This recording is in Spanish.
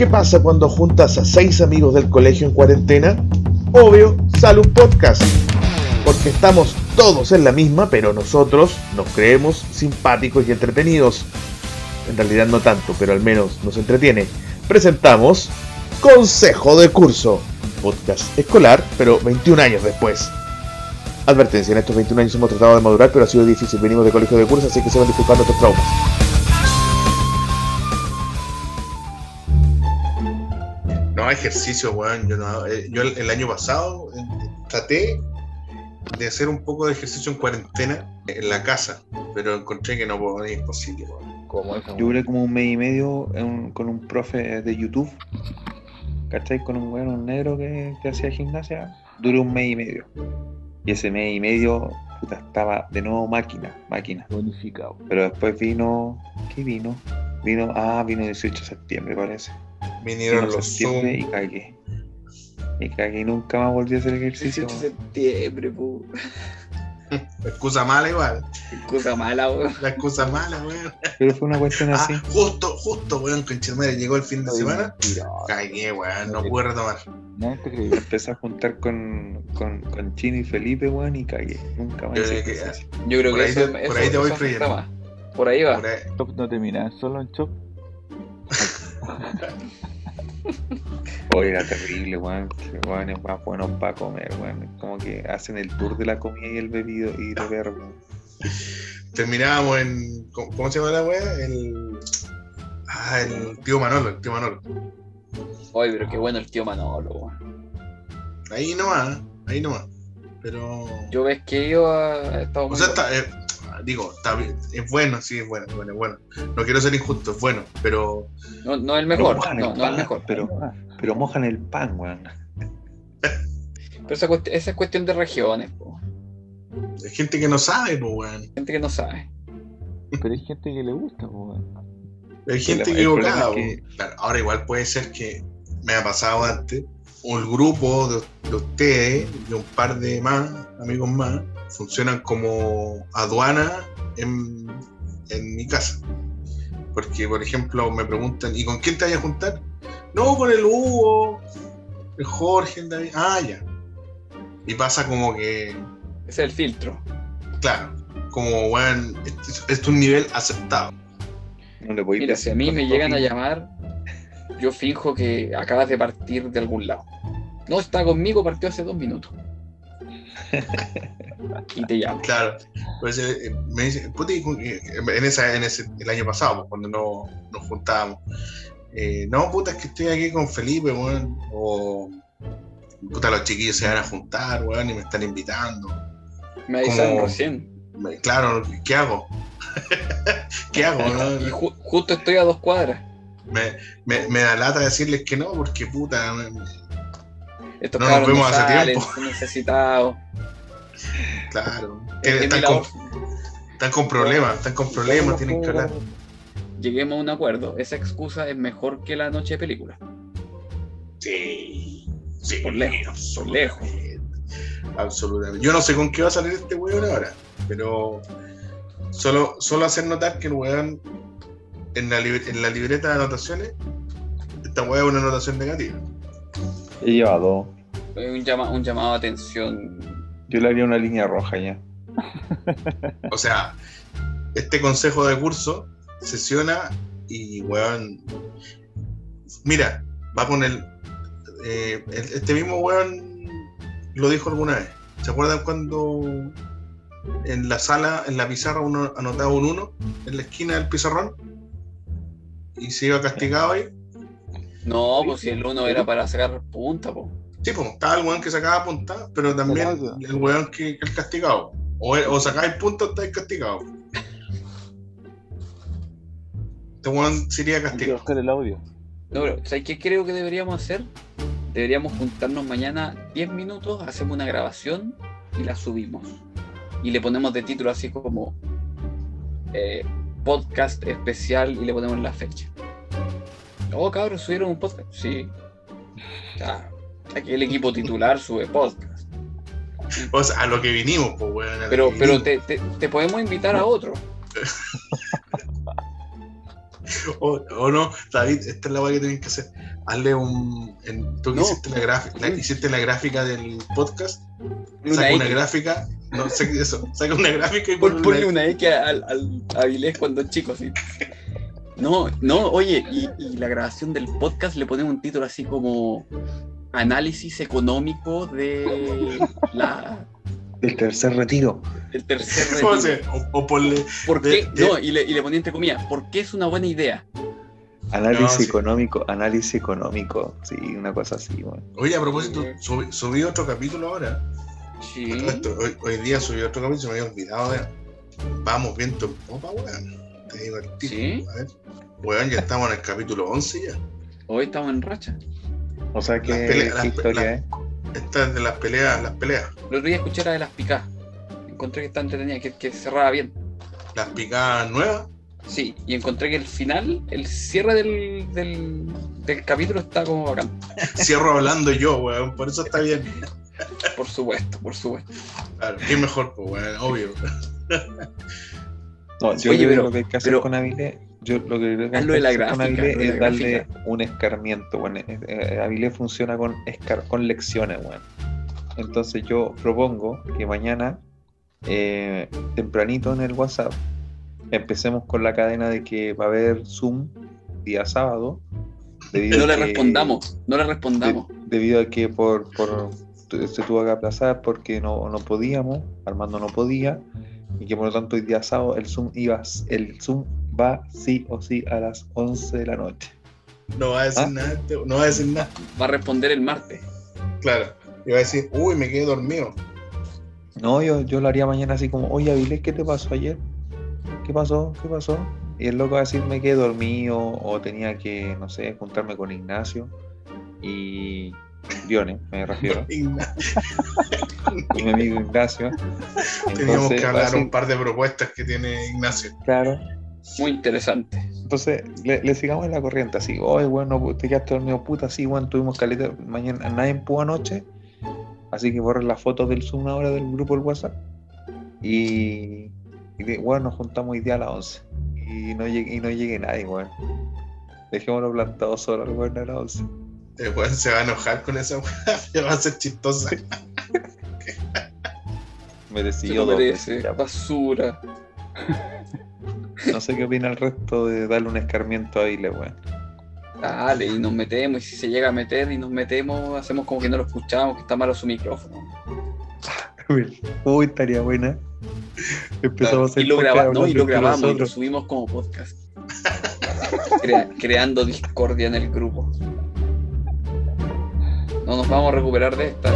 ¿Qué pasa cuando juntas a seis amigos del colegio en cuarentena? Obvio, sale un podcast. Porque estamos todos en la misma, pero nosotros nos creemos simpáticos y entretenidos. En realidad no tanto, pero al menos nos entretiene. Presentamos Consejo de Curso, podcast escolar, pero 21 años después. Advertencia, en estos 21 años hemos tratado de madurar, pero ha sido difícil. Venimos de colegio de curso, así que se van disculpando estos traumas. No, ejercicio, weón. Yo, no, eh, yo el, el año pasado eh, traté de hacer un poco de ejercicio en cuarentena en la casa, pero encontré que no puedo, es imposible, weón. ¿Cómo es? Yo duré como un mes y medio en- con un profe de YouTube. ¿Cachai? Con un bueno negro que, que hacía gimnasia. Duré un mes y medio. Y ese mes y medio puta, estaba de nuevo máquina, máquina. Bonificado. Pero después vino. ¿Qué vino? Vino. Ah, vino 18 de septiembre, parece. Vinieron los Zoom. y cagué. Y cagué y nunca más volví a hacer ejercicio. 18 de septiembre, pu. Excusa mala igual. Cosa mala, weón. La excusa mala, weón. Pero fue una cuestión así. Ah, justo, justo, weón, conchetumare, llegó el fin de semana. Mentira. Cagué, weón, no pude retomar. No te. Empecé a juntar con, con, con Chino y Felipe, weón, y cagué. Nunca más Yo creo que-. Yo creo Por que ahí eso, te- eso, por ahí te voy creyendo. Por ahí va. Por ahí- Chop no termina, solo en Chop. Oye, era terrible, weón. Que weón es más bueno para comer, weón. Como que hacen el tour de la comida y el bebido y de ver, weón. Terminábamos en. ¿Cómo se llama la weá? El. Ah, el tío Manolo, el tío Manolo. Oye, pero qué bueno el tío Manolo, weón. Ahí nomás, ahí nomás. Pero. Yo ves que yo he estado O sea, está, eh, digo, está bien, es bueno, sí, es bueno, es bueno, es bueno. No quiero ser injusto, es bueno, pero No, no el mejor, no, el no el mejor. Pero, pero mojan el pan, weón. Pero esa, cuest- esa es cuestión de regiones, po. hay gente que no sabe, pues, weón. gente que no sabe. Pero hay gente que le gusta, po, weón. Hay gente equivocada. es po. Claro, ahora igual puede ser que me ha pasado antes, un grupo de, de ustedes y un par de más, amigos más, funcionan como aduana en, en mi casa. Porque, por ejemplo, me preguntan, ¿y con quién te vas a juntar? No, con el Hugo, el Jorge, el David. Ah, ya. Y pasa como que, Ese es el filtro. claro, como, weón, este es, este es un nivel aceptado. No le voy Mira, si a mí me llegan a llamar, yo finjo que acabas de partir de algún lado. No está conmigo, partió hace dos minutos. y te llamo. Claro, pues eh, me dice, y con- eh, en, esa, en ese, el año pasado, pues, cuando no, nos juntábamos, eh, no, puta, es que estoy aquí con Felipe, weón, o puta, los chiquillos se van a juntar, weón, y me están invitando. Me avisaron recién. Me- Claro, ¿qué hago? ¿Qué hago? no? Y ju- justo estoy a dos cuadras. Me, me, me da lata decirles que no, porque puta, me- Estos No nos vemos no hace salen, tiempo. necesitados. claro, tienen- mi están, con, labor. están con problemas, están con problemas, tienen que hablar. Lleguemos a un acuerdo. Esa excusa es mejor que la noche de película. Sí, sí, Por lejos, por lejos. absolutamente. Yo no sé con qué va a salir este weón ahora, pero solo, solo hacer notar que el weón en la, en la libreta de anotaciones, esta weón es una anotación negativa. He llevado. Un, llama- un llamado de atención. Yo le haría una línea roja ya. O sea, este consejo de curso sesiona y weón. Mira, va con el. eh, el- este mismo weón lo dijo alguna vez. ¿Se acuerdan cuando en la sala, en la pizarra, uno anotaba un 1 en la esquina del pizarrón? Y se iba castigado ahí. No, pues si el uno era para sacar punta, pues. Sí, pues estaba el weón que sacaba punta, pero también el weón que, que es castigado. O, o sacáis punta o estáis castigado. Este weón sería castigado. buscar el audio. No, pero ¿sabes qué creo que deberíamos hacer? Deberíamos juntarnos mañana 10 minutos, hacemos una grabación y la subimos. Y le ponemos de título así como eh, podcast especial y le ponemos la fecha. Oh, cabros, subieron un podcast. Sí. Ya, aquí el equipo titular sube podcast. O sea, a lo que vinimos, pues weón. Pero, pero te, te- te podemos invitar a otro. O, o no, David, esta es la weá que tienen que hacer. Hazle un. en- tú que No. hiciste, la gráfica, la- hiciste la gráfica del podcast, Una saca una gráfica, no sé qué eso, saca una gráfica y Pon- ponle Ponle una una X al, al a Avilés cuando es chico, sí. No, no, oye, y, y la grabación del podcast le ponemos un título así como Análisis económico de la El tercer retiro. del tercer O, retiro. sea, o- o ponle. ¿Por de- qué? de- No, y le, y le ponía entre comillas, ¿por qué es una buena idea? Análisis No, sí. económico, análisis económico. Sí, una cosa así, weón. Oye, a propósito, subí, subí otro capítulo ahora. Sí. Hoy, hoy día subí otro capítulo, se me había olvidado de. Vamos viento en popa, weón. Te digo el título. ¿Sí? A ver. Weón, ya estamos en el capítulo 11 ya. Hoy estamos en racha. O sea, ¿qué, Las peleas- las qué pe- historia las- es? Esta es de las peleas, las peleas. El otro día escuché la de las picadas. Encontré que está entretenida, que, que cerraba bien. Las picadas nuevas. Sí, y encontré que el final, el cierre del, del, del capítulo está como bacán. Cierro hablando yo, weón. Por eso está bien. Por supuesto, por supuesto. Claro, qué mejor, pues, weón, obvio. No, yo Oye, creo que pero- lo que hay que hacer pero- con Avilés, yo lo que creo que hay que con Avilés es darle gráfica. un escarmiento, bueno, eh, eh, Avilés funciona con, escar- con lecciones, weón. Entonces yo propongo que mañana, eh, tempranito en el WhatsApp, empecemos con la cadena de que va a haber Zoom día sábado. debido No le que- respondamos, no le respondamos. de- debido a que por, por se tuvo que aplazar porque no, no podíamos, Armando no podía, y que por lo tanto hoy día sábado el Zoom iba, el Zoom va sí o sí a las 11 de la noche. No va a decir ¿Ah? nada, no va a decir nada. Va a responder el martes. Claro. Y va a decir, uy, me quedé dormido. No, yo, yo lo haría mañana así como, oye Avilés, ¿qué te pasó ayer? ¿Qué pasó? ¿Qué pasó? Y el loco va a decir, me quedé dormido o tenía que, no sé, juntarme con Ignacio y Dione, me refiero, y mi amigo Ignacio. Teníamos que hablar un par de propuestas que tiene Ignacio. Claro, Muy interesante. Entonces, le, le sigamos en la corriente, así, oye, bueno, te quedaste dormido, puta, sí, bueno, tuvimos caleta, mañana nadie pudo anoche, así que borren las fotos del Zoom ahora del grupo del WhatsApp, y, y de- bueno, nos juntamos hoy día a las 11, y no llegue, y no llegue nadie, weón. Dejémoslo plantado solo al weón a las 11. El weón se va a enojar con esa weá, ya va a ser chistosa. Se Merecido lo merece. ya. Basura. No sé qué opina el resto de darle un escarmiento a Ile, weón. Dale, y nos metemos, y si se llega a meter y nos metemos, hacemos como que no lo escuchamos, que está malo su micrófono. Uy, estaría buena. Empezamos a Y hacer lo, podcast graba- no, y lo grabamos y lo subimos como podcast. Crea- creando discordia en el grupo. No nos vamos a recuperar de esta.